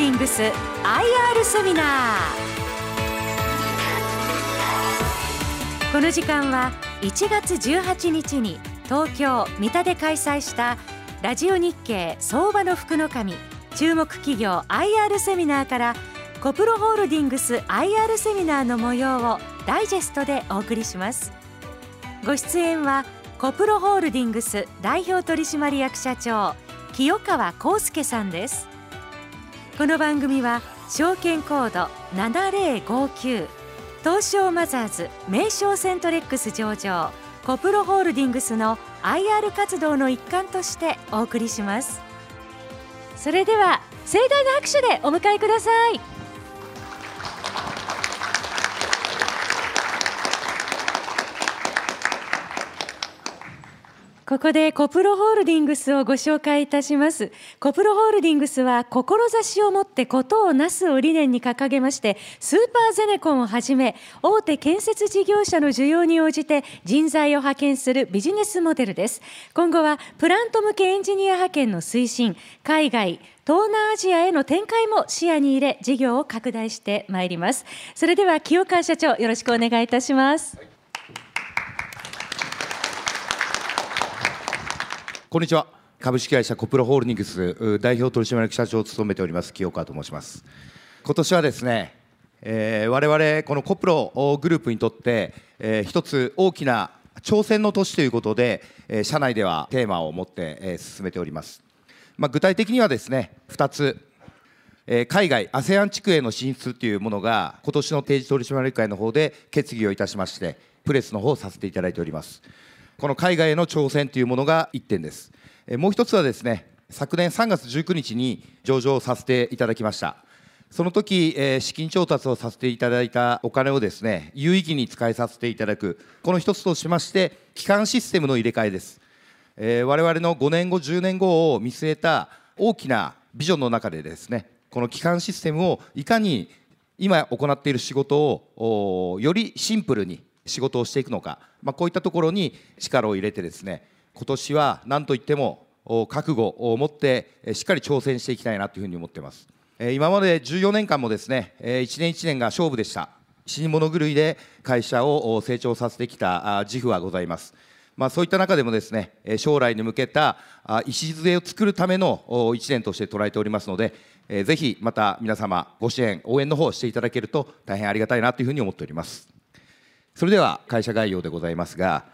ディングス IR セミナー。この時間は1月18日に東京三田で開催したラジオ日経相場の福の神注目企業 IR セミナーからコプロホールディングス IR セミナーの模様をダイジェストでお送りします。ご出演はコプロホールディングス代表取締役社長清川康介さんです。この番組は証券コード7059東証マザーズ名称セントレックス上場コプロホールディングスの IR 活動の一環としてお送りします。それでは盛大な拍手でお迎えください。ここでコプロホールディングスをご紹介いたします。コプロホールディングスは、志を持ってことをなすを理念に掲げまして、スーパーゼネコンをはじめ、大手建設事業者の需要に応じて人材を派遣するビジネスモデルです。今後は、プラント向けエンジニア派遣の推進、海外、東南アジアへの展開も視野に入れ、事業を拡大してまいります。それでは、清川社長、よろしくお願いいたします。はいこんにちは。株式会社コプロホールディングス代表取締役社長を務めております清川と申します。今年はですね、えー、我々このコプログループにとって、えー、一つ大きな挑戦の年ということで、えー、社内ではテーマを持って、えー、進めております、まあ、具体的にはですね2つ。え海外 ASEAN 地区への進出というものが今年の定時取締役会の方で決議をいたしましてプレスの方をさせていただいております。この海外への挑戦というものが1点です。もう一つはですね、昨年3月19日に上場させていただきました。その時、え資金調達をさせていただいたお金をですね、有意義に使いさせていただく、この一つとしまして、基幹システムの入れ替えです。えー、我々の5年後、10年後を見据えた大きなビジョンの中でですね、この基幹システムをいかに今行っている仕事をよりシンプルに仕事をしていくのか、まあ、こういったところに力を入れてですね今年は何といっても覚悟を持ってしっかり挑戦していきたいなというふうに思っています。今まで14年間もですね1年1年が勝負でした。死に物狂いで会社を成長させてきた自負はございます。まあ、そういった中でもですね将来に向けた礎を作るための1年として捉えておりますのでぜひまた皆様ご支援応援の方していただけると大変ありがたいなというふうに思っております。それでは会社概要でございますが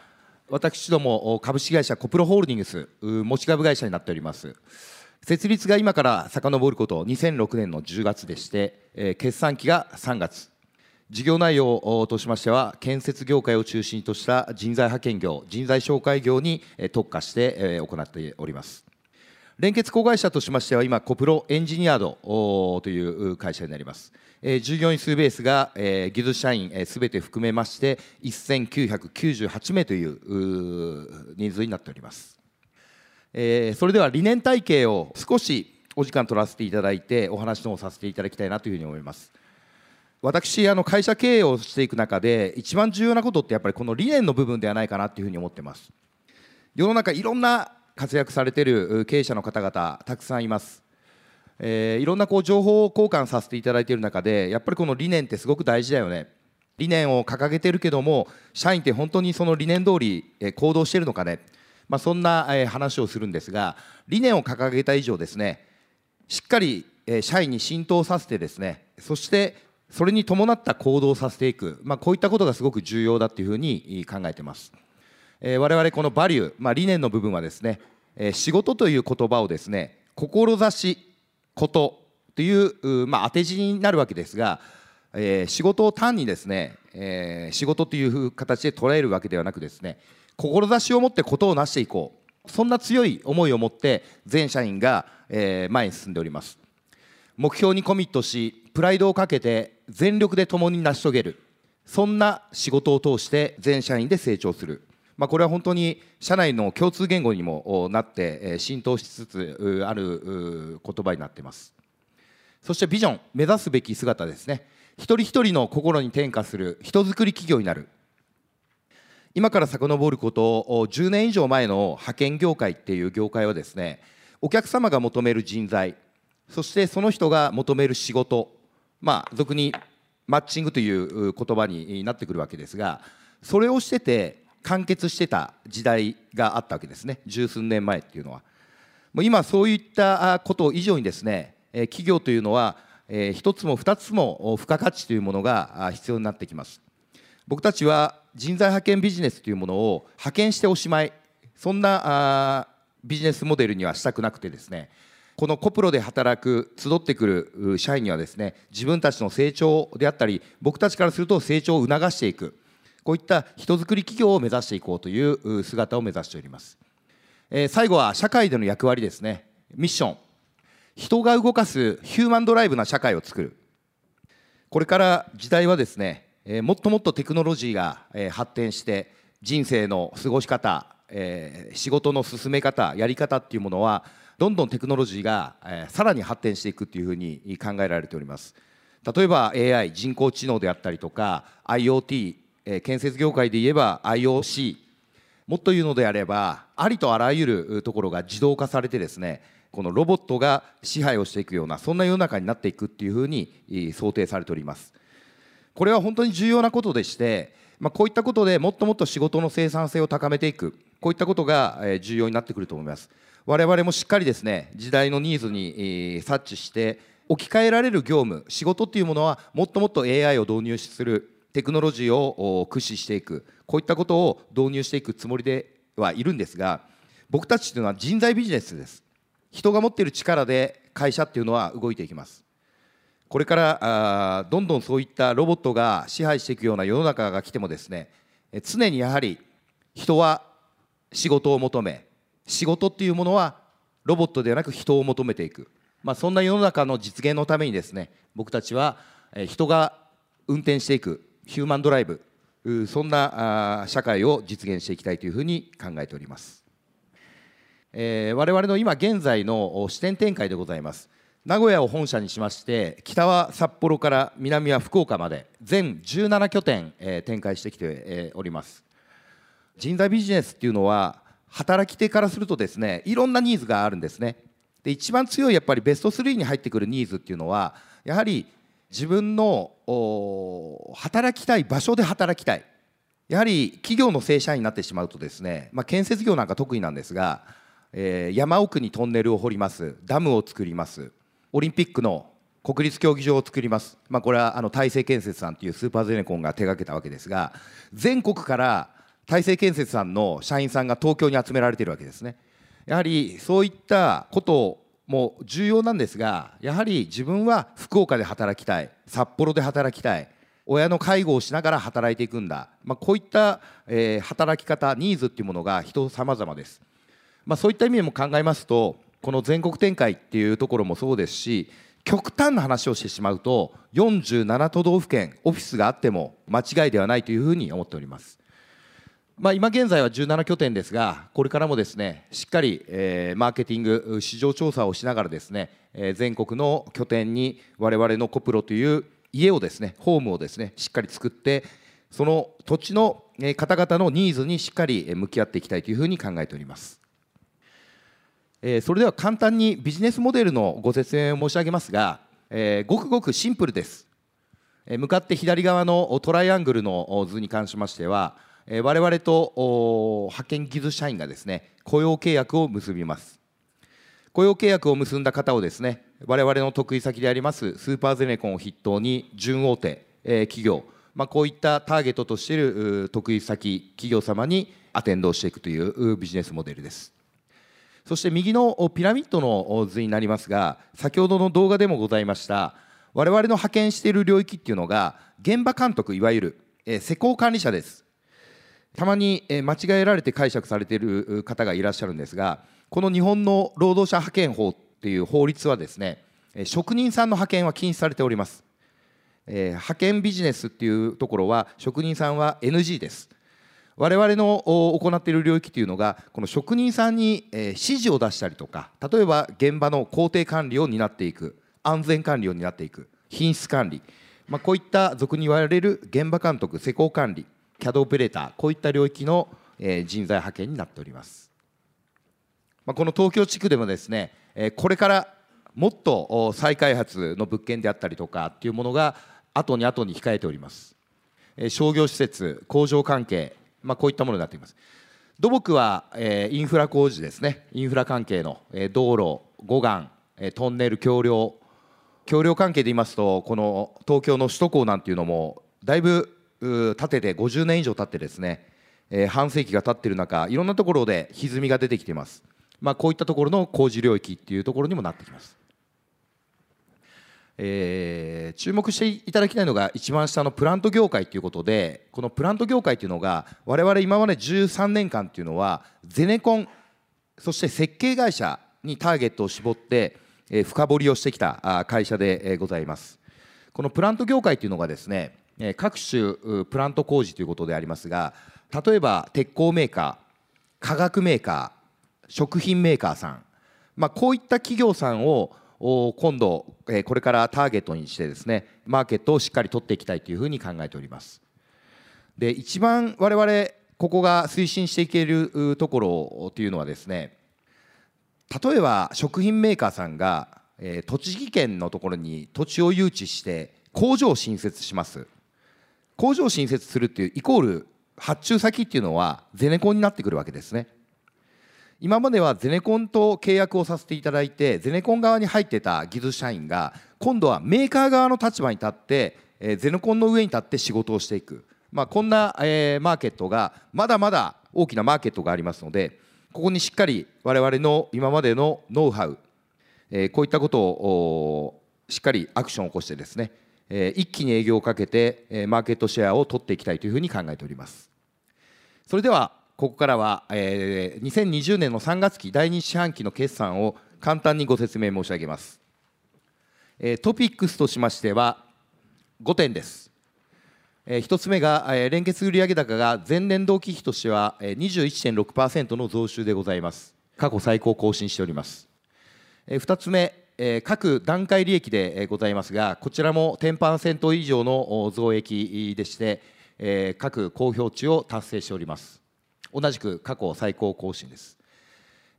私ども株式会社コプロホールディングス持ち株会社になっております。設立が今から遡ること2006年の10月でして、えー、決算期が3月。事業内容としましては建設業界を中心とした人材派遣業人材紹介業に特化して行っております。連結子会社としましては今コプロエンジニアードという会社になります。えー、従業員数ベースが、えー、技術社員すべ、えー、て含めまして1998名という人数になっております、えー、それでは理念体系を少しお時間取らせていただいてお話の方させていただきたいなというふうに思います。私あの会社経営をしていく中で一番重要なことってやっぱりこの理念の部分ではないかなというふうに思ってます。世の中いろんな活躍されている経営者の方々たくさんいます。えー、いろんなこう情報交換させていただいている中でやっぱりこの理念ってすごく大事だよね。理念を掲げてるけども社員って本当にその理念通り行動してるのかね、まあ、そんな話をするんですが理念を掲げた以上ですねしっかり社員に浸透させてですねそしてそれに伴った行動をさせていく、まあ、こういったことがすごく重要だというふうに考えてます。えー、我々このバリュー、まあ、理念の部分はですね、えー、仕事という言葉をですね志ことという、まあ、当て字になるわけですが、えー、仕事を単にですね、えー、仕事という形で捉えるわけではなくですね志を持ってことを成していこう。そんな強い思いを持って全社員が、えー、前に進んでおります。目標にコミットしプライドをかけて全力で共に成し遂げる。そんな仕事を通して全社員で成長する。まあ、これは本当に社内の共通言語にもなって浸透しつつある言葉になっています。そしてビジョン目指すべき姿ですね。一人一人の心に転化する人づくり企業になる。今から遡ることを10年以上前の派遣業界っていう業界はですねお客様が求める人材そしてその人が求める仕事まあ俗にマッチングという言葉になってくるわけですがそれをしてて完結してた時代があったわけですね。十数年前っていうのは。もう今そういったこと以上にですね企業というのは一つも二つも付加価値というものが必要になってきます。僕たちは人材派遣ビジネスというものを派遣しておしまい。そんなビジネスモデルにはしたくなくてですね。このコプロで働く集ってくる社員にはですね自分たちの成長であったり僕たちからすると成長を促していく。こういった人づくり企業を目指していこうという姿を目指しております、えー、最後は社会での役割ですね。ミッション。人が動かすヒューマンドライブな社会を作る。これから時代はですね、えー、もっともっとテクノロジーが、えー、発展して人生の過ごし方、えー、仕事の進め方やり方っていうものはどんどんテクノロジーが、えー、さらに発展していくっていうふうに考えられております。例えば AI 人工知能であったりとか IoT え建設業界で言えば IOC もっと言うのであればありとあらゆるところが自動化されてですねこのロボットが支配をしていくようなそんな世の中になっていくっていうふうに想定されております。これは本当に重要なことでして、まあ、こういったことでもっともっと仕事の生産性を高めていく。こういったことが重要になってくると思います。我々もしっかりですね時代のニーズに察知して置き換えられる業務仕事っていうものはもっともっと AI を導入するテクノロジーを駆使していくこういったことを導入していくつもりではいるんですが僕たちというのは人材ビジネスです。人が持っている力で会社っていうのは動いていきます。これからあどんどんそういったロボットが支配していくような世の中が来てもですね常にやはり人は仕事を求め仕事っていうものはロボットではなく人を求めていく、まあ、そんな世の中の実現のためにですね僕たちは人が運転していく。ヒューマンドライブそんな社会を実現していきたいというふうに考えております、えー、我々の今現在の支店展開でございます。名古屋を本社にしまして北は札幌から南は福岡まで全17拠点、えー、展開してきて、えー、おります。人材ビジネスっていうのは働き手からするとですねいろんなニーズがあるんですね。で一番強いやっぱりベスト3に入ってくるニーズっていうのはやはり自分の働きたい場所で働きたい。やはり企業の正社員になってしまうとですね、まあ、建設業なんか得意なんですが、えー、山奥にトンネルを掘ります。ダムを作ります。オリンピックの国立競技場を作ります、まあ、これはあの大成建設さんというスーパーゼネコンが手がけたわけですが全国から大成建設さんの社員さんが東京に集められているわけですね。やはりそういったことをも重要なんですがやはり自分は福岡で働きたい札幌で働きたい親の介護をしながら働いていくんだ、まあ、こういった、えー、働き方ニーズっていうものが人様々です、まあ、そういった意味でも考えますとこの全国展開っていうところもそうですし極端な話をしてしまうと47都道府県オフィスがあっても間違いではないというふうに思っております。まあ、今現在は17拠点ですが、これからもですねしっかり、えー、マーケティング、市場調査をしながらですね、えー、全国の拠点に我々のコプロという家をですね、ホームをですねしっかり作って、その土地の方々のニーズにしっかり向き合っていきたいというふうに考えております。えー、それでは簡単にビジネスモデルのご説明を申し上げますが、えー、ごくごくシンプルです。向かって左側のトライアングルの図に関しましては、え我々と派遣技術社員がですね雇用契約を結びます。雇用契約を結んだ方をですね我々の得意先でありますスーパーゼネコンを筆頭に準大手、え企業、まあ、こういったターゲットとしている得意先企業様にアテンドをしていくというビジネスモデルです。そして右のピラミッドの図になりますが先ほどの動画でもございました我々の派遣している領域っていうのが現場監督いわゆる施工管理者です。たまに間違えられて解釈されている方がいらっしゃるんですがこの日本の労働者派遣法っていう法律はですね職人さんの派遣は禁止されております、えー、派遣ビジネスっていうところは職人さんは NG です。我々の行っている領域というのがこの職人さんに指示を出したりとか例えば現場の工程管理を担っていく安全管理を担っていく品質管理、まあ、こういった俗に言われる現場監督施工管理 CAD オペレーターこういった領域の人材派遣になっております、まあ、この東京地区でもですねこれからもっと再開発の物件であったりとかっていうものが後に後に控えております。商業施設工場関係、まあ、こういったものになっています。土木は、えインフラ工事ですね。インフラ関係の、え道路護岸、えトンネル橋梁。橋梁関係で言いますとこの東京の首都高なんていうのもだいぶ建てて50年以上経ってですね、えー、半世紀が経ってる中いろんなところで歪みが出てきています、まあ、こういったところの工事領域っていうところにもなってきます、えー、注目していただきたいのが一番下のプラント業界ということでこのプラント業界というのが我々今まで13年間というのはゼネコンそして設計会社にターゲットを絞って深掘りをしてきた会社でございます。このプラント業界というのがですね各種プラント工事ということでありますが例えば鉄鋼メーカー化学メーカー食品メーカーさん、まあ、こういった企業さんを今度これからターゲットにしてですねマーケットをしっかり取っていきたいというふうに考えております。で一番我々ここが推進していけるところというのはですね例えば食品メーカーさんが栃木県のところに土地を誘致して工場を新設します。工場を新設するっていうイコール発注先っていうのはゼネコンになってくるわけですね。今まではゼネコンと契約をさせていただいてゼネコン側に入ってた技術社員が今度はメーカー側の立場に立って、えー、ゼネコンの上に立って仕事をしていく、まあ、こんな、えー、マーケットがまだまだ大きなマーケットがありますのでここにしっかり我々の今までのノウハウ、えー、こういったことをしっかりアクションを起こしてですねえ一気に営業をかけて、えマーケットシェアを取っていきたいというふうに考えております。それではここからは、え2020年の3月期第2四半期の決算を簡単にご説明申し上げます、えトピックスとしましては5点です。1つ目が連結売上高が前年同期比としては21.6%の増収でございます。過去最高更新しております。2つ目え各段階利益でございますが、こちらも10%以上の増益でして、え各公表値を達成しております。同じく過去最高更新です。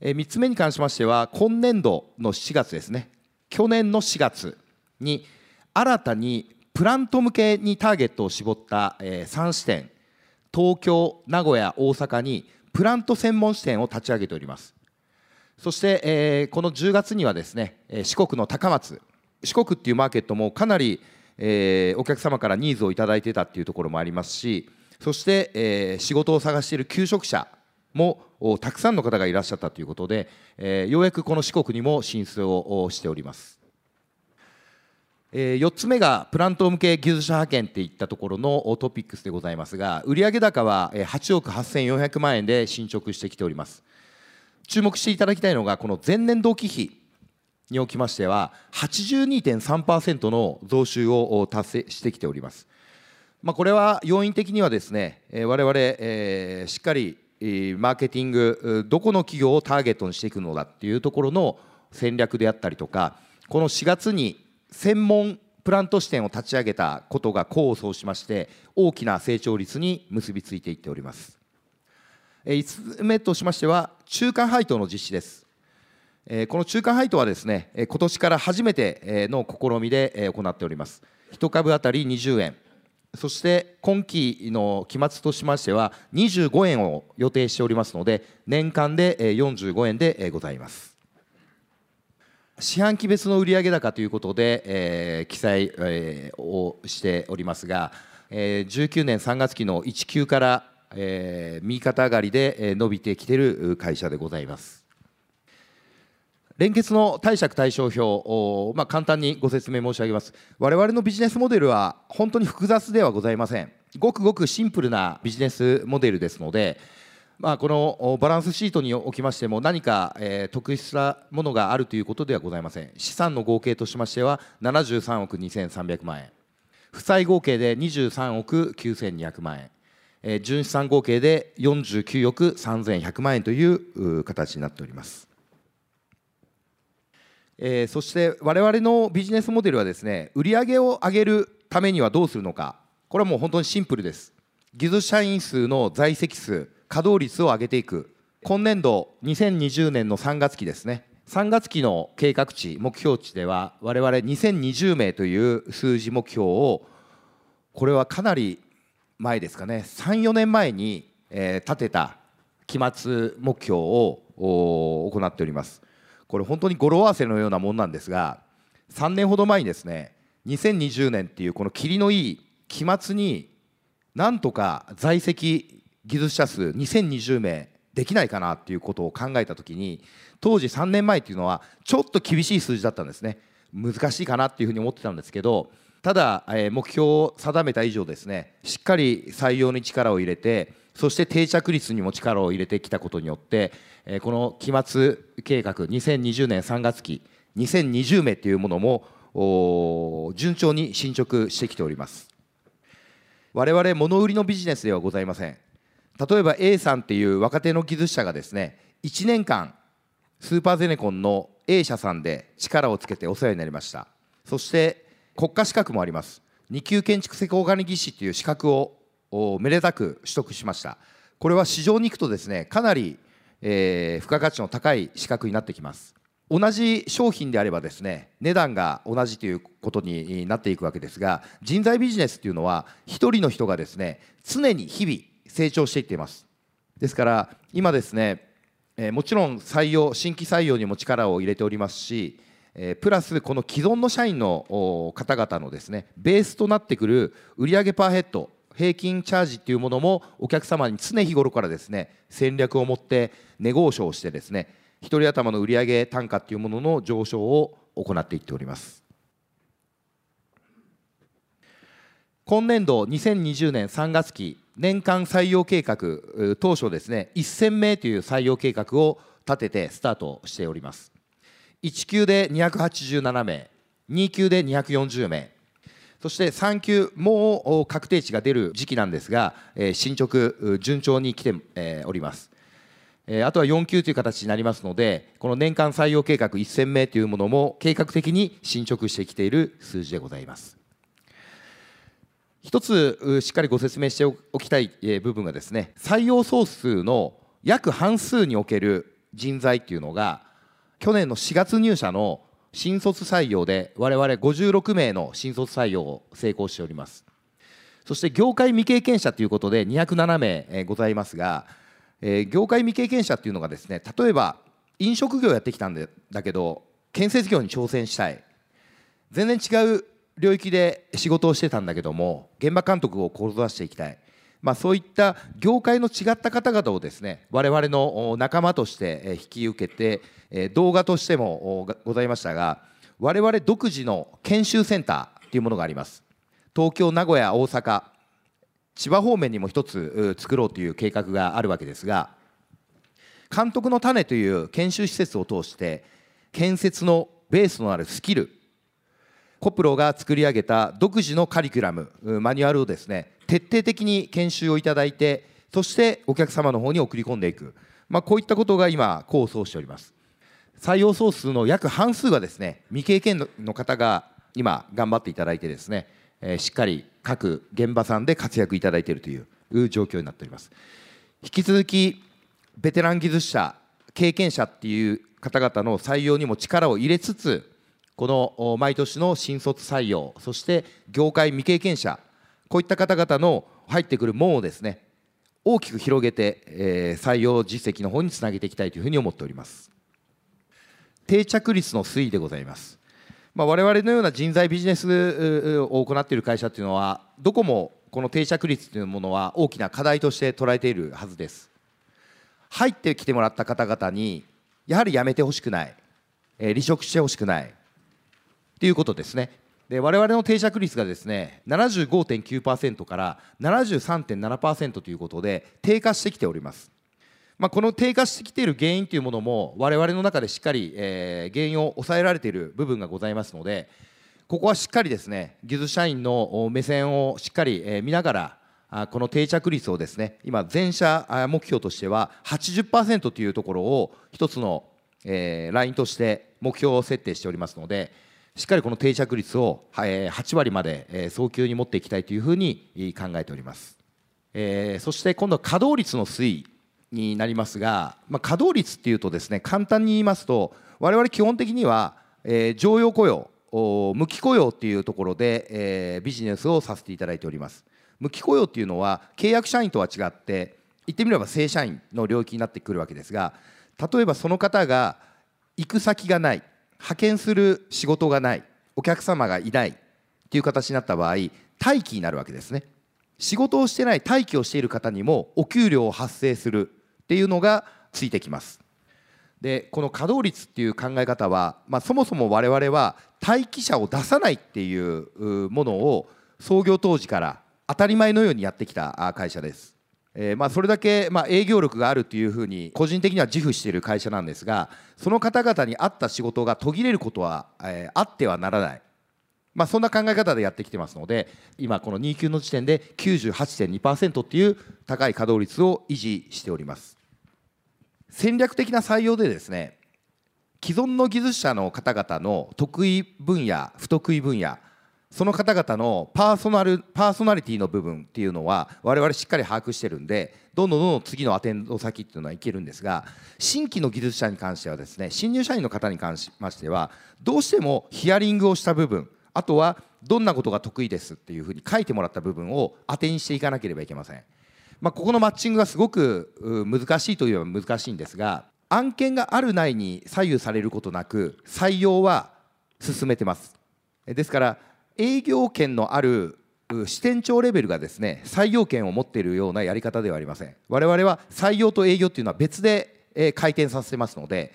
え3つ目に関しましては、今年度の4月ですね、去年の4月に新たにプラント向けにターゲットを絞った3支店、東京、名古屋、大阪にプラント専門支店を立ち上げております。そして、えー、この10月にはですね四国の高松四国っていうマーケットもかなり、えー、お客様からニーズを頂いてたっていうところもありますしそして、えー、仕事を探している求職者もたくさんの方がいらっしゃったということで、えー、ようやくこの四国にも進出をしております。えー、4つ目がプラント向け技術者派遣っていったところのトピックスでございますが売上高は8億8400万円で進捗してきております注目していただきたいのがこの前年同期比におきましては82.3%の増収を達成してきております。まあ、これは要因的にはですね我々、しっかりマーケティングどこの企業をターゲットにしていくのだっていうところの戦略であったりとかこの4月に専門プラント支店を立ち上げたことが功を奏しまして大きな成長率に結びついていっております。5つ目としましては中間配当の実施です。この中間配当はですね今年から初めての試みで行っております。1株当たり20円。そして今期の期末としましては25円を予定しておりますので年間で45円でございます。四半期別の売上高ということで、えー、記載、えー、をしておりますが、えー、19年3月期の1級からえー、右肩上がりで伸びてきている会社でございます。連結の貸借対照表を、まあ、簡単にご説明申し上げます。我々のビジネスモデルは本当に複雑ではございません。ごくごくシンプルなビジネスモデルですので、まあ、このバランスシートにおきましても何か、え、特殊なものがあるということではございません。資産の合計としましては73億2300万円。負債合計で23億9200万円。え純資産合計で49億3100万円という形になっております。えー、そして我々のビジネスモデルはですね売上を上げるためにはどうするのか。これはもう本当にシンプルです。技術社員数の在籍数稼働率を上げていく。今年度2020年の3月期ですね。3月期の計画値目標値では我々2020名という数字目標をこれはかなり前ですかね。34年前に、えー、立てた期末目標を行っております。これ本当に語呂合わせのようなものなんですが3年ほど前にですね2020年っていうこの霧のいい期末になんとか在籍技術者数2020名できないかなっていうことを考えた時に当時3年前っていうのはちょっと厳しい数字だったんですね。難しいかなっていうふうに思ってたんですけどただ、え目標を定めた以上ですねしっかり採用に力を入れてそして定着率にも力を入れてきたことによって、えこの期末計画2020年3月期2020名っていうものも順調に進捗してきております。我々物売りのビジネスではございません。例えば A さんっていう若手の技術者がですね1年間スーパーゼネコンの A 社さんで力をつけてお世話になりました。そして国家資格もあります。2級建築施工管理技師という資格をめでたく取得しました。これは市場に行くとですねかなり、えー、付加価値の高い資格になってきます。同じ商品であればですね値段が同じということになっていくわけですが人材ビジネスっていうのは1人の人がですね常に日々成長していっています。ですから今ですね、えー、もちろん採用新規採用にも力を入れておりますし、えー、プラスこの既存の社員の方々のですねベースとなってくる売上パーヘッド平均チャージっていうものもお客様に常日頃からですね戦略を持ってネゴーションをしてですね1人頭の売上単価っていうものの上昇を行っていっております。今年度2020年3月期年間採用計画当初ですね1000名という採用計画を立ててスタートしております。1級で287名2級で240名。そして3級もう確定値が出る時期なんですが進捗順調に来ております。あとは4級という形になりますのでこの年間採用計画1000名というものも計画的に進捗してきている数字でございます。一つしっかりご説明しておきたい部分がですね採用総数の約半数における人材っていうのが去年の4月入社の新卒採用で我々56名の新卒採用を成功しております。そして業界未経験者ということで207名ございますが業界未経験者っていうのがですね例えば飲食業やってきたんだけど建設業に挑戦したい。全然違う領域で仕事をしてたんだけども現場監督を志していきたい、まあ、そういった業界の違った方々をですね我々の仲間として引き受けて動画としてもございましたが我々独自の研修センターというものがあります。東京名古屋大阪千葉方面にも一つ作ろうという計画があるわけですが監督の種という研修施設を通して建設のベースとなるスキルコプロが作り上げた独自のカリキュラムマニュアルをですね徹底的に研修をいただいてそしてお客様の方に送り込んでいく、まあ、こういったことが今構想しております。採用総数の約半数がですね未経験の方が今頑張っていただいてですね、えー、しっかり各現場さんで活躍いただいているという状況になっております。引き続きベテラン技術者経験者っていう方々の採用にも力を入れつつこの毎年の新卒採用そして業界未経験者こういった方々の入ってくる門をですね大きく広げて、えー、採用実績の方につなげていきたいというふうに思っております。定着率の推移でございます。まあ、我々のような人材ビジネスを行っている会社というのはどこもこの定着率というものは大きな課題として捉えているはずです。入ってきてもらった方々にやはり辞めてほしくない、えー、離職してほしくない。っていうことですね。で我々の定着率がですね75.9%から73.7%ということで低下してきております。まあ、この低下してきている原因というものも我々の中でしっかり、えー、原因を抑えられている部分がございますのでここはしっかりですね技術社員の目線をしっかり、えー、見ながらあこの定着率をですね今全社目標としては80%というところを一つの、えー、ラインとして目標を設定しておりますのでしっかりこの定着率を8割まで早急に持っていきたいというふうに考えております。そして今度は稼働率の推移になりますが、まあ、稼働率っていうとですね簡単に言いますと我々基本的には、えー、常用雇用無期雇用っていうところで、えー、ビジネスをさせていただいております無期雇用っていうのは契約社員とは違って言ってみれば正社員の領域になってくるわけですが例えばその方が行く先がない派遣する仕事がないお客様がいないっていう形になった場合待機になるわけですね仕事をしてない待機をしている方にもお給料を発生するっていうのがついてきますでこの稼働率っていう考え方は、まあ、そもそも我々は待機者を出さないっていうものを創業当時から当たり前のようにやってきた会社です。えー、まあそれだけまあ営業力があるというふうに個人的には自負している会社なんですがその方々に合った仕事が途切れることは、えー、あってはならない、まあ、そんな考え方でやってきてますので今この2級の時点で98.2%っていう高い稼働率を維持しております。戦略的な採用でですね既存の技術者の方々の得意分野不得意分野その方々のパーソナルパーソナリティの部分っていうのは我々しっかり把握してるんでどんどんどんどん次のアテンド先っていうのはいけるんですが新規の技術者に関してはですね新入社員の方に関しましてはどうしてもヒアリングをした部分あとはどんなことが得意ですっていうふうに書いてもらった部分を当てにしていかなければいけません。まあ、ここのマッチングがすごく難しいといえば難しいんですが案件があるないに左右されることなく採用は進めてますですから営業権のある支店長レベルがですね採用権を持っているようなやり方ではありません。我々は採用と営業っていうのは別で回転させてますので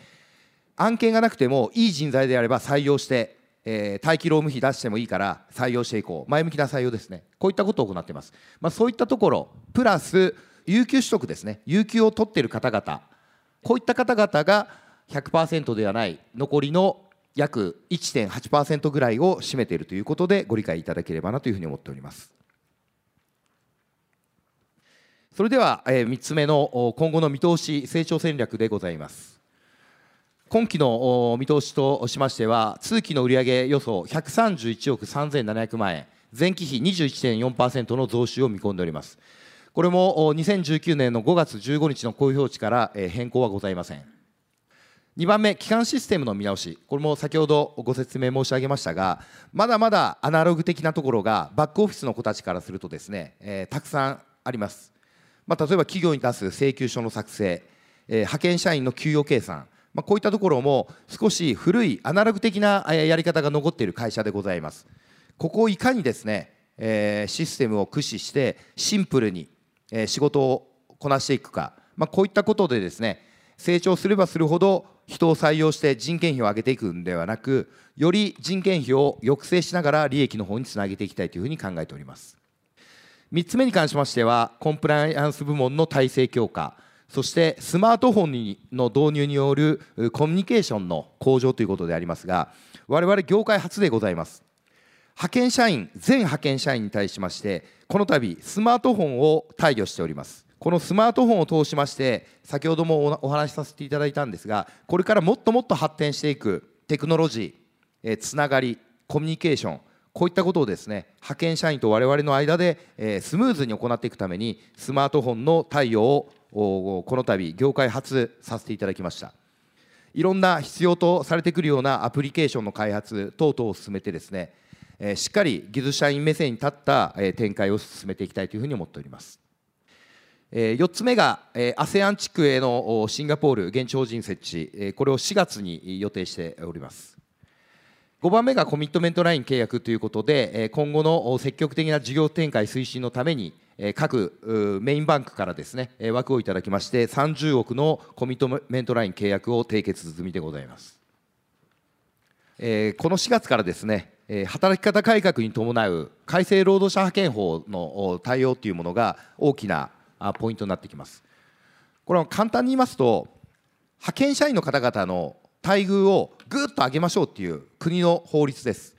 案件がなくてもいい人材であれば採用して、えー、待機労務費出してもいいから採用していこう。前向きな採用ですね。こういったことを行っています、まあ、そういったところプラス有給取得ですね。有給を取っている方々。こういった方々が100%ではない残りの約1.8%ぐらいを占めているということでご理解いただければなというふうに思っております。それでは3つ目の今後の見通し成長戦略でございます。今期の見通しとしましては通期の売上予想131億3700万円。前期比21.4%の増収を見込んでおります。これも2019年の5月15日の公表値から変更はございません。2番目、基幹システムの見直し、これも先ほどご説明申し上げましたが、まだまだアナログ的なところが、バックオフィスの子たちからするとですね、えー、たくさんあります。まあ、例えば企業に出す請求書の作成、えー、派遣社員の給与計算、まあ、こういったところも少し古いアナログ的なやり方が残っている会社でございます。ここをいかにですね、えー、システムを駆使してシンプルに、えー、仕事をこなしていくか、まあ、こういったことでですね成長すればするほど人を採用して人件費を上げていくんではなくより人件費を抑制しながら利益の方につなげていきたいというふうに考えております。3つ目に関しましてはコンプライアンス部門の体制強化そしてスマートフォンの導入によるコミュニケーションの向上ということでありますが我々業界初でございます。派遣社員全派遣社員に対しましてこの度スマートフォンを貸与しております。このスマートフォンを通しまして先ほどもお話しさせていただいたんですがこれからもっともっと発展していくテクノロジー、えつながりコミュニケーションこういったことをですね派遣社員と我々の間で、えスムーズに行っていくためにスマートフォンの対応をこの度業界初させていただきました。いろんな必要とされてくるようなアプリケーションの開発等々を進めてですねしっかり技術社員目線に立った展開を進めていきたいというふうに思っております。4つ目が ASEAN 地区へのシンガポール現地法人設置これを4月に予定しております。5番目がコミットメントライン契約ということで今後の積極的な事業展開推進のために各メインバンクからですね枠をいただきまして30億のコミットメントライン契約を締結済みでございます。この4月からですね働き方改革に伴う改正労働者派遣法の対応というものが大きなポイントになってきます。これは簡単に言いますと派遣社員の方々の待遇をぐっと上げましょうっていう国の法律です、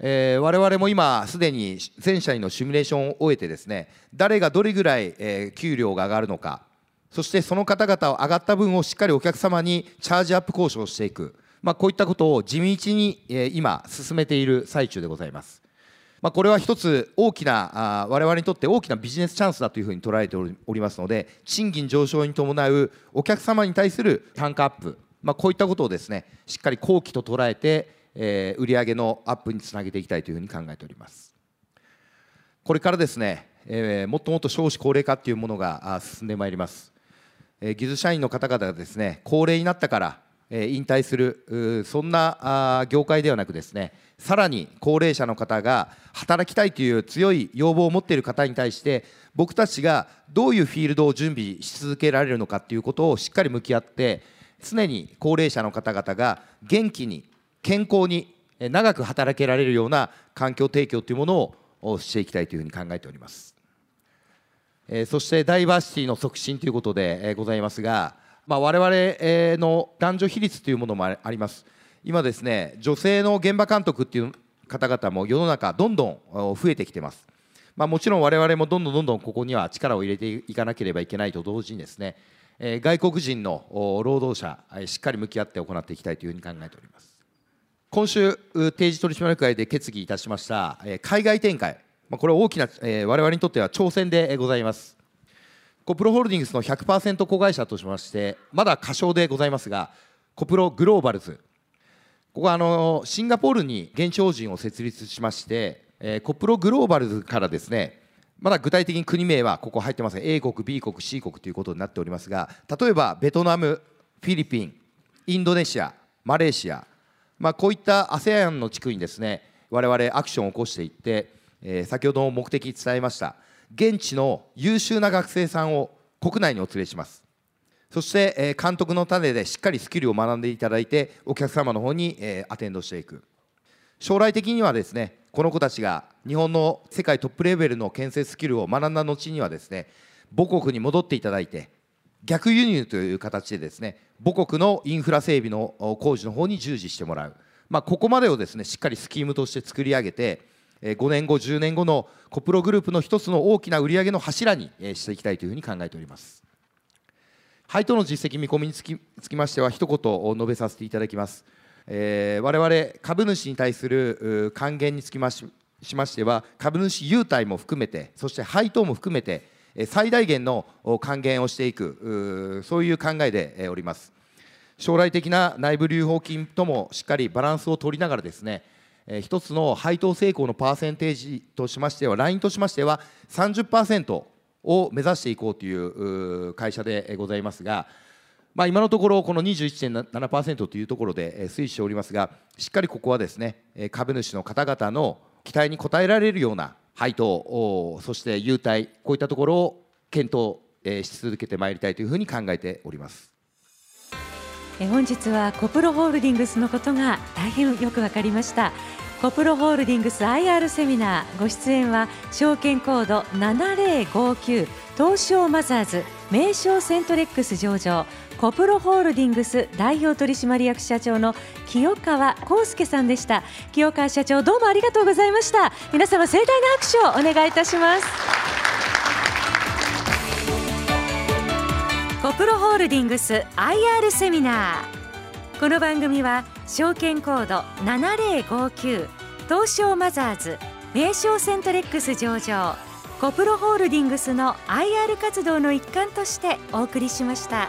えー、我々も今すでに全社員のシミュレーションを終えてですね誰がどれぐらい、えー、給料が上がるのかそしてその方々を上がった分をしっかりお客様にチャージアップ交渉していく、まあ、こういったことを地道に、えー、今進めている最中でございます。まあ、これは一つ大きなあ我々にとって大きなビジネスチャンスだというふうに捉えておりますので賃金上昇に伴うお客様に対する単価アップ、まあ、こういったことをですねしっかり後期と捉えて、えー、売上のアップにつなげていきたいというふうに考えております。これからですね、えー、もっともっと少子高齢化というものが進んでまいります、えー、技術社員の方々がですね高齢になったから引退するそんな業界ではなくですねさらに高齢者の方が働きたいという強い要望を持っている方に対して僕たちがどういうフィールドを準備し続けられるのかということをしっかり向き合って常に高齢者の方々が元気に健康に長く働けられるような環境提供というものをしていきたいというふうに考えております。そしてダイバーシティの促進ということでございますがまあ、我々の男女比率というものもあります。今ですね女性の現場監督っていう方々も世の中どんどん増えてきてます、まあ、もちろん我々もどんどんどんどんここには力を入れていかなければいけないと同時にですね外国人の労働者しっかり向き合って行っていきたいというふうに考えております。今週定時取締役会で決議いたしました海外展開。これは大きな我々にとっては挑戦でございます。コプロホールディングスの100%子会社としましてまだ仮称でございますがコプログローバルズ。ここはあのシンガポールに現地法人を設立しまして、えー、コプログローバルズからですねまだ具体的に国名はここ入ってません。A 国 B 国 C 国ということになっておりますが例えばベトナムフィリピンインドネシアマレーシア、まあ、こういった ASEAN の地区にですね我々アクションを起こしていって、えー、先ほどの目的伝えました。現地の優秀な学生さんを国内にお連れします。そして、え監督の種でしっかりスキルを学んでいただいてお客様の方に、えアテンドしていく。将来的にはですねこの子たちが日本の世界トップレベルの建設スキルを学んだ後にはですね母国に戻っていただいて逆輸入という形でですね母国のインフラ整備の工事の方に従事してもらう、まあ、ここまでをですねしっかりスキームとして作り上げて5年後10年後のコプログループの一つの大きな売上の柱にしていきたいというふうに考えております。配当の実績見込みにつきつきましては一言述べさせていただきます。えー、我々株主に対する還元につきまししましては株主優待も含めてそして配当も含めて最大限の還元をしていくそういう考えでおります。将来的な内部留保金ともしっかりバランスを取りながらですねえー、一つの配当成功のパーセンテージとしましては、ラインとしましては30%を目指していこうという会社でございますが、まあ、今のところ、この21.7%というところで推移しておりますが、しっかりここはですね株主の方々の期待に応えられるような配当、そして優待、こういったところを検討し続けてまいりたいというふうに考えております。本日はコプロホールディングスのことが大変よくわかりました。コプロホールディングス IR セミナーご出演は証券コード7059東証マザーズ名称セントレックス上場。コプロホールディングス代表取締役社長の清川康介さんでした。清川社長どうもありがとうございました。皆様盛大な拍手をお願いいたします。プロホールディングス IR セミナーこの番組は証券コード7059東証マザーズ名称セントレックス上場コプロホールディングスの IR 活動の一環としてお送りしました。